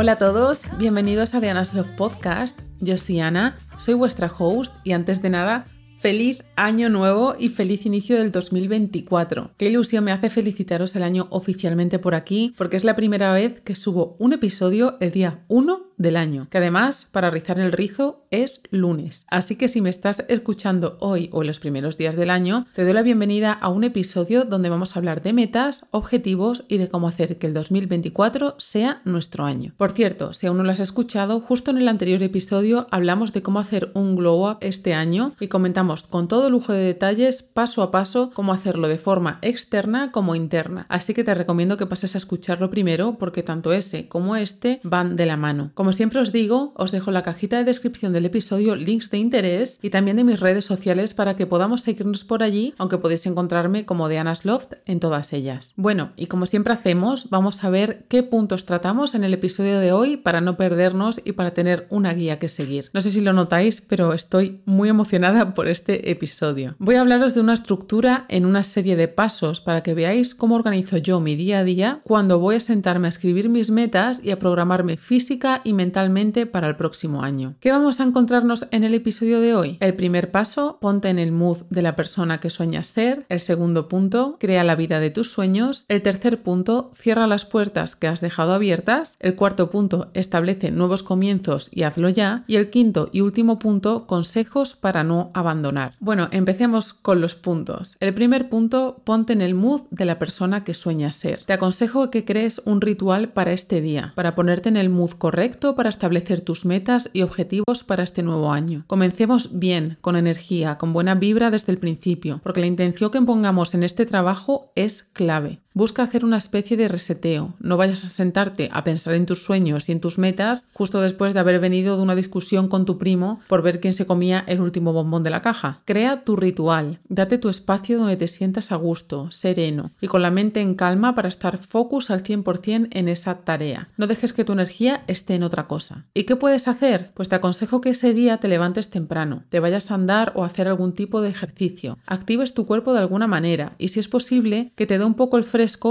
Hola a todos, bienvenidos a Diana's Love Podcast. Yo soy Ana, soy vuestra host y antes de nada, feliz año nuevo y feliz inicio del 2024. Qué ilusión me hace felicitaros el año oficialmente por aquí, porque es la primera vez que subo un episodio el día 1 del año, que además, para rizar el rizo, es lunes. Así que si me estás escuchando hoy o en los primeros días del año, te doy la bienvenida a un episodio donde vamos a hablar de metas, objetivos y de cómo hacer que el 2024 sea nuestro año. Por cierto, si aún no lo has escuchado, justo en el anterior episodio hablamos de cómo hacer un glow up este año y comentamos con todo lujo de detalles, paso a paso, cómo hacerlo de forma externa como interna. Así que te recomiendo que pases a escucharlo primero porque tanto ese como este van de la mano. Como siempre os digo, os dejo la cajita de descripción del episodio links de interés y también de mis redes sociales para que podamos seguirnos por allí, aunque podéis encontrarme como de Anas Loft en todas ellas. Bueno, y como siempre hacemos, vamos a ver qué puntos tratamos en el episodio de hoy para no perdernos y para tener una guía que seguir. No sé si lo notáis, pero estoy muy emocionada por este episodio. Voy a hablaros de una estructura en una serie de pasos para que veáis cómo organizo yo mi día a día cuando voy a sentarme a escribir mis metas y a programarme física y mentalmente para el próximo año. ¿Qué vamos a encontrarnos en el episodio de hoy? El primer paso, ponte en el mood de la persona que sueñas ser. El segundo punto, crea la vida de tus sueños. El tercer punto, cierra las puertas que has dejado abiertas. El cuarto punto, establece nuevos comienzos y hazlo ya. Y el quinto y último punto, consejos para no abandonar. Bueno, empecemos con los puntos. El primer punto, ponte en el mood de la persona que sueñas ser. Te aconsejo que crees un ritual para este día, para ponerte en el mood correcto para establecer tus metas y objetivos para este nuevo año. Comencemos bien, con energía, con buena vibra desde el principio, porque la intención que pongamos en este trabajo es clave. Busca hacer una especie de reseteo. No vayas a sentarte a pensar en tus sueños y en tus metas justo después de haber venido de una discusión con tu primo por ver quién se comía el último bombón de la caja. Crea tu ritual. Date tu espacio donde te sientas a gusto, sereno y con la mente en calma para estar focus al 100% en esa tarea. No dejes que tu energía esté en otra cosa. ¿Y qué puedes hacer? Pues te aconsejo que ese día te levantes temprano, te vayas a andar o a hacer algún tipo de ejercicio, actives tu cuerpo de alguna manera y si es posible que te dé un poco el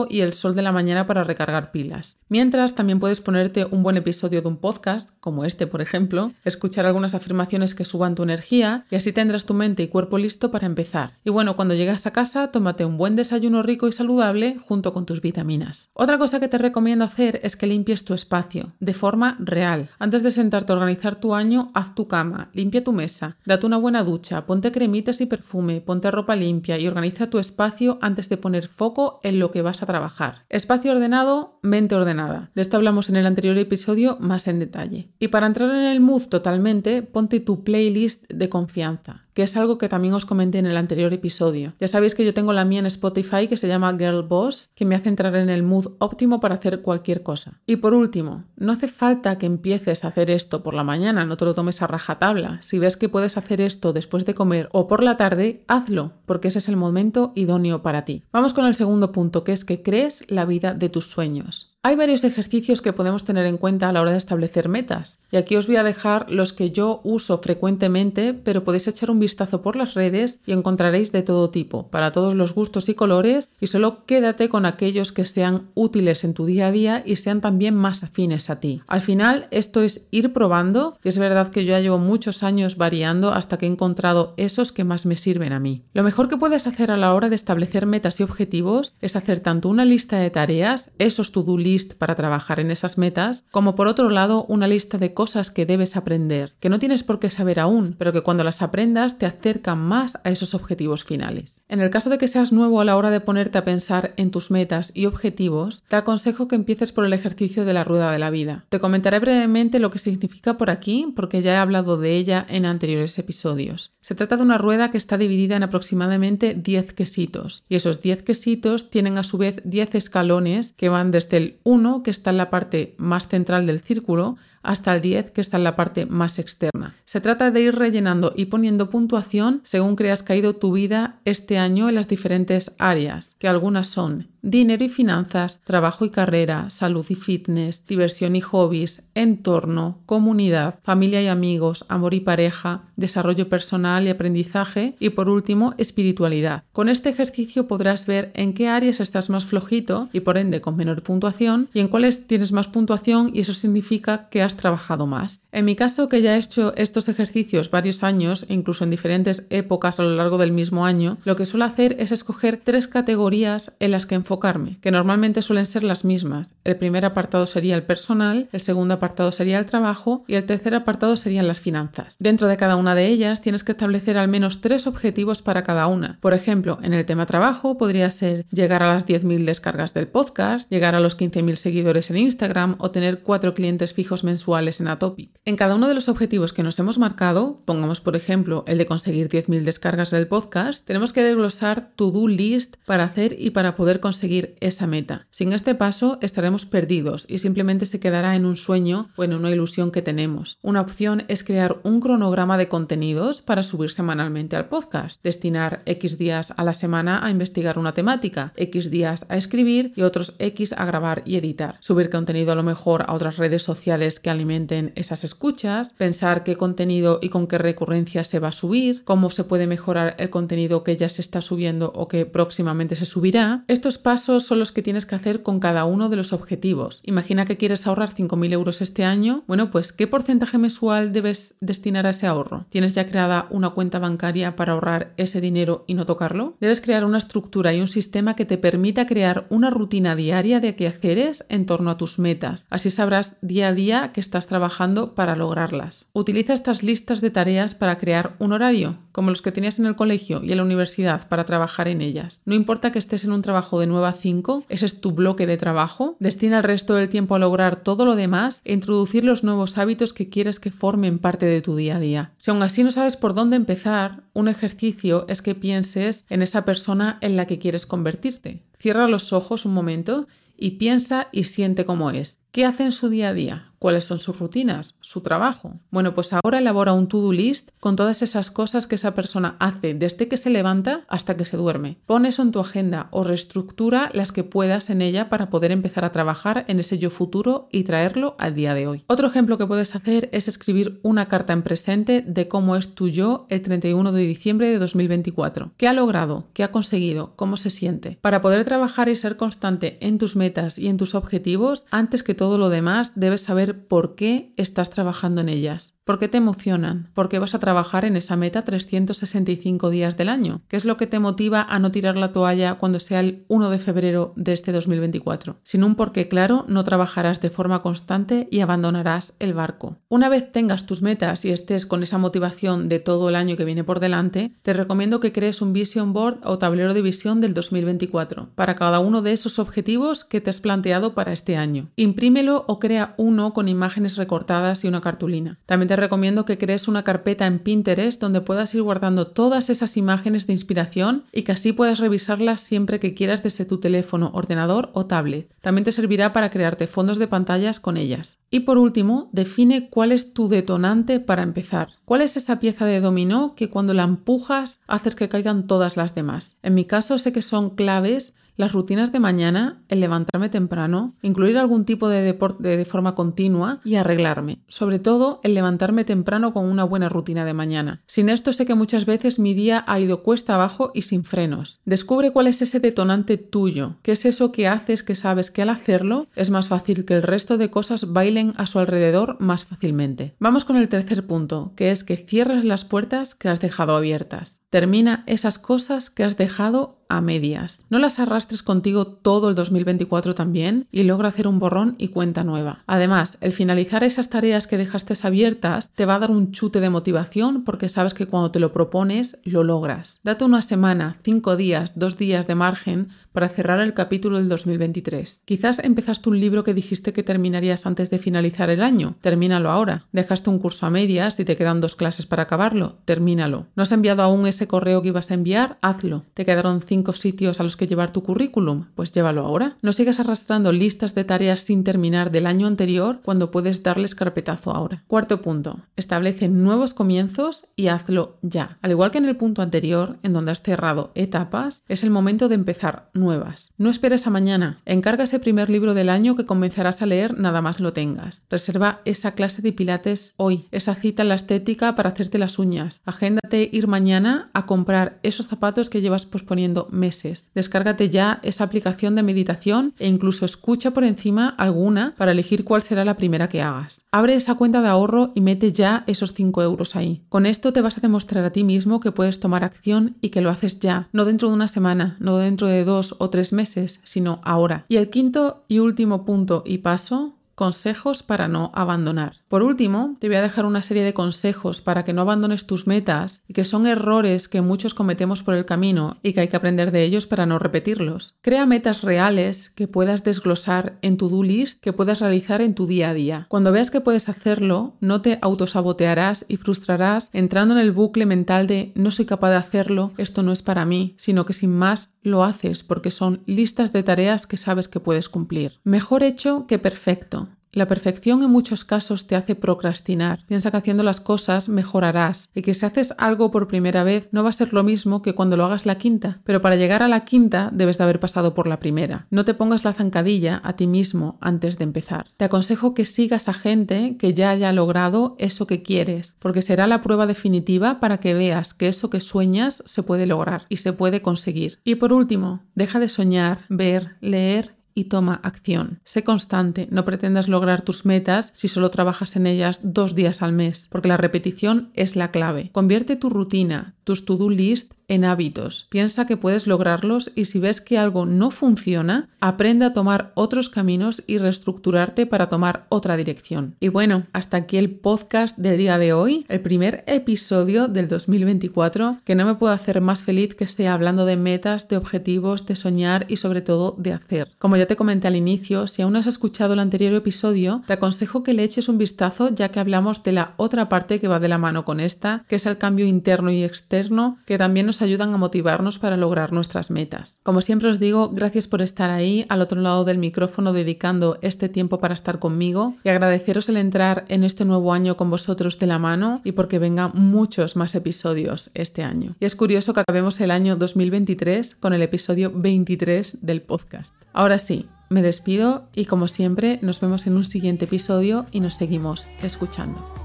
y el sol de la mañana para recargar pilas. Mientras, también puedes ponerte un buen episodio de un podcast, como este por ejemplo, escuchar algunas afirmaciones que suban tu energía y así tendrás tu mente y cuerpo listo para empezar. Y bueno, cuando llegas a casa, tómate un buen desayuno rico y saludable junto con tus vitaminas. Otra cosa que te recomiendo hacer es que limpies tu espacio, de forma real. Antes de sentarte a organizar tu año, haz tu cama, limpia tu mesa, date una buena ducha, ponte cremitas y perfume, ponte ropa limpia y organiza tu espacio antes de poner foco en lo que vas a trabajar. Espacio ordenado, mente ordenada. De esto hablamos en el anterior episodio más en detalle. Y para entrar en el mood totalmente, ponte tu playlist de confianza que es algo que también os comenté en el anterior episodio. Ya sabéis que yo tengo la mía en Spotify que se llama Girl Boss, que me hace entrar en el mood óptimo para hacer cualquier cosa. Y por último, no hace falta que empieces a hacer esto por la mañana, no te lo tomes a rajatabla. Si ves que puedes hacer esto después de comer o por la tarde, hazlo, porque ese es el momento idóneo para ti. Vamos con el segundo punto, que es que crees la vida de tus sueños. Hay varios ejercicios que podemos tener en cuenta a la hora de establecer metas, y aquí os voy a dejar los que yo uso frecuentemente, pero podéis echar un vistazo por las redes y encontraréis de todo tipo, para todos los gustos y colores, y solo quédate con aquellos que sean útiles en tu día a día y sean también más afines a ti. Al final, esto es ir probando, y es verdad que yo ya llevo muchos años variando hasta que he encontrado esos que más me sirven a mí. Lo mejor que puedes hacer a la hora de establecer metas y objetivos es hacer tanto una lista de tareas, esos to-do para trabajar en esas metas, como por otro lado una lista de cosas que debes aprender, que no tienes por qué saber aún, pero que cuando las aprendas te acercan más a esos objetivos finales. En el caso de que seas nuevo a la hora de ponerte a pensar en tus metas y objetivos, te aconsejo que empieces por el ejercicio de la rueda de la vida. Te comentaré brevemente lo que significa por aquí, porque ya he hablado de ella en anteriores episodios. Se trata de una rueda que está dividida en aproximadamente 10 quesitos, y esos 10 quesitos tienen a su vez 10 escalones que van desde el 1, que está en la parte más central del círculo, hasta el 10 que está en la parte más externa. Se trata de ir rellenando y poniendo puntuación según creas que ha ido tu vida este año en las diferentes áreas, que algunas son dinero y finanzas, trabajo y carrera, salud y fitness, diversión y hobbies, entorno, comunidad, familia y amigos, amor y pareja, desarrollo personal y aprendizaje y por último espiritualidad. Con este ejercicio podrás ver en qué áreas estás más flojito y por ende con menor puntuación y en cuáles tienes más puntuación y eso significa que has trabajado más. En mi caso que ya he hecho estos ejercicios varios años, incluso en diferentes épocas a lo largo del mismo año, lo que suelo hacer es escoger tres categorías en las que enfocarme, que normalmente suelen ser las mismas. El primer apartado sería el personal, el segundo apartado sería el trabajo y el tercer apartado serían las finanzas. Dentro de cada una de ellas tienes que establecer al menos tres objetivos para cada una. Por ejemplo, en el tema trabajo podría ser llegar a las 10.000 descargas del podcast, llegar a los 15.000 seguidores en Instagram o tener cuatro clientes fijos mensuales en Atopic. En cada uno de los objetivos que nos hemos marcado, pongamos por ejemplo el de conseguir 10.000 descargas del podcast, tenemos que desglosar to-do list para hacer y para poder conseguir seguir esa meta. Sin este paso estaremos perdidos y simplemente se quedará en un sueño o en una ilusión que tenemos. Una opción es crear un cronograma de contenidos para subir semanalmente al podcast, destinar X días a la semana a investigar una temática, X días a escribir y otros X a grabar y editar. Subir contenido a lo mejor a otras redes sociales alimenten esas escuchas, pensar qué contenido y con qué recurrencia se va a subir, cómo se puede mejorar el contenido que ya se está subiendo o que próximamente se subirá. Estos pasos son los que tienes que hacer con cada uno de los objetivos. Imagina que quieres ahorrar 5.000 euros este año. Bueno, pues ¿qué porcentaje mensual debes destinar a ese ahorro? ¿Tienes ya creada una cuenta bancaria para ahorrar ese dinero y no tocarlo? Debes crear una estructura y un sistema que te permita crear una rutina diaria de quehaceres en torno a tus metas. Así sabrás día a día estás trabajando para lograrlas. Utiliza estas listas de tareas para crear un horario, como los que tenías en el colegio y en la universidad para trabajar en ellas. No importa que estés en un trabajo de 9 a 5, ese es tu bloque de trabajo, destina el resto del tiempo a lograr todo lo demás e introducir los nuevos hábitos que quieres que formen parte de tu día a día. Si aún así no sabes por dónde empezar, un ejercicio es que pienses en esa persona en la que quieres convertirte. Cierra los ojos un momento y piensa y siente cómo es. ¿Qué hace en su día a día? ¿Cuáles son sus rutinas? ¿Su trabajo? Bueno, pues ahora elabora un to-do list con todas esas cosas que esa persona hace desde que se levanta hasta que se duerme. Pon eso en tu agenda o reestructura las que puedas en ella para poder empezar a trabajar en ese yo futuro y traerlo al día de hoy. Otro ejemplo que puedes hacer es escribir una carta en presente de cómo es tu yo el 31 de diciembre de 2024. ¿Qué ha logrado? ¿Qué ha conseguido? ¿Cómo se siente? Para poder trabajar y ser constante en tus metas y en tus objetivos, antes que todo lo demás, debes saber por qué estás trabajando en ellas. ¿Por qué te emocionan? ¿Por qué vas a trabajar en esa meta 365 días del año? ¿Qué es lo que te motiva a no tirar la toalla cuando sea el 1 de febrero de este 2024? Sin un porqué claro, no trabajarás de forma constante y abandonarás el barco. Una vez tengas tus metas y estés con esa motivación de todo el año que viene por delante, te recomiendo que crees un vision board o tablero de visión del 2024 para cada uno de esos objetivos que te has planteado para este año. Imprímelo o crea uno con imágenes recortadas y una cartulina. También te recomiendo que crees una carpeta en Pinterest donde puedas ir guardando todas esas imágenes de inspiración y que así puedas revisarlas siempre que quieras desde tu teléfono, ordenador o tablet. También te servirá para crearte fondos de pantallas con ellas. Y por último, define cuál es tu detonante para empezar. ¿Cuál es esa pieza de dominó que cuando la empujas haces que caigan todas las demás? En mi caso sé que son claves las rutinas de mañana, el levantarme temprano, incluir algún tipo de deporte de forma continua y arreglarme. Sobre todo, el levantarme temprano con una buena rutina de mañana. Sin esto sé que muchas veces mi día ha ido cuesta abajo y sin frenos. Descubre cuál es ese detonante tuyo, qué es eso que haces que sabes que al hacerlo es más fácil que el resto de cosas bailen a su alrededor más fácilmente. Vamos con el tercer punto, que es que cierres las puertas que has dejado abiertas. Termina esas cosas que has dejado a medias. No las arrastres contigo todo el 2024 también y logra hacer un borrón y cuenta nueva. Además, el finalizar esas tareas que dejaste abiertas te va a dar un chute de motivación porque sabes que cuando te lo propones lo logras. Date una semana, cinco días, dos días de margen para cerrar el capítulo del 2023. Quizás empezaste un libro que dijiste que terminarías antes de finalizar el año. Termínalo ahora. Dejaste un curso a medias y te quedan dos clases para acabarlo. Termínalo. ¿No has enviado aún ese correo que ibas a enviar? Hazlo. ¿Te quedaron cinco sitios a los que llevar tu currículum? Pues llévalo ahora. No sigas arrastrando listas de tareas sin terminar del año anterior cuando puedes darles carpetazo ahora. Cuarto punto. Establece nuevos comienzos y hazlo ya. Al igual que en el punto anterior, en donde has cerrado etapas, es el momento de empezar nuevas. No esperes a mañana. Encarga ese primer libro del año que comenzarás a leer nada más lo tengas. Reserva esa clase de pilates hoy, esa cita en la estética para hacerte las uñas. Agéndate ir mañana a comprar esos zapatos que llevas posponiendo meses. Descárgate ya esa aplicación de meditación e incluso escucha por encima alguna para elegir cuál será la primera que hagas. Abre esa cuenta de ahorro y mete ya esos 5 euros ahí. Con esto te vas a demostrar a ti mismo que puedes tomar acción y que lo haces ya, no dentro de una semana, no dentro de dos o tres meses, sino ahora. Y el quinto y último punto y paso consejos para no abandonar. Por último, te voy a dejar una serie de consejos para que no abandones tus metas y que son errores que muchos cometemos por el camino y que hay que aprender de ellos para no repetirlos. Crea metas reales que puedas desglosar en tu do list, que puedas realizar en tu día a día. Cuando veas que puedes hacerlo, no te autosabotearás y frustrarás entrando en el bucle mental de no soy capaz de hacerlo, esto no es para mí, sino que sin más lo haces porque son listas de tareas que sabes que puedes cumplir. Mejor hecho que perfecto. La perfección en muchos casos te hace procrastinar. Piensa que haciendo las cosas mejorarás y que si haces algo por primera vez no va a ser lo mismo que cuando lo hagas la quinta, pero para llegar a la quinta debes de haber pasado por la primera. No te pongas la zancadilla a ti mismo antes de empezar. Te aconsejo que sigas a gente que ya haya logrado eso que quieres, porque será la prueba definitiva para que veas que eso que sueñas se puede lograr y se puede conseguir. Y por último, deja de soñar, ver, leer y toma acción. Sé constante, no pretendas lograr tus metas si solo trabajas en ellas dos días al mes, porque la repetición es la clave. Convierte tu rutina, tus to-do list en hábitos. Piensa que puedes lograrlos y si ves que algo no funciona, aprende a tomar otros caminos y reestructurarte para tomar otra dirección. Y bueno, hasta aquí el podcast del día de hoy, el primer episodio del 2024, que no me puedo hacer más feliz que esté hablando de metas, de objetivos, de soñar y sobre todo de hacer. Como ya te comenté al inicio, si aún no has escuchado el anterior episodio, te aconsejo que le eches un vistazo ya que hablamos de la otra parte que va de la mano con esta, que es el cambio interno y externo, que también ayudan a motivarnos para lograr nuestras metas. Como siempre os digo, gracias por estar ahí al otro lado del micrófono dedicando este tiempo para estar conmigo y agradeceros el entrar en este nuevo año con vosotros de la mano y porque vengan muchos más episodios este año. Y es curioso que acabemos el año 2023 con el episodio 23 del podcast. Ahora sí, me despido y como siempre nos vemos en un siguiente episodio y nos seguimos escuchando.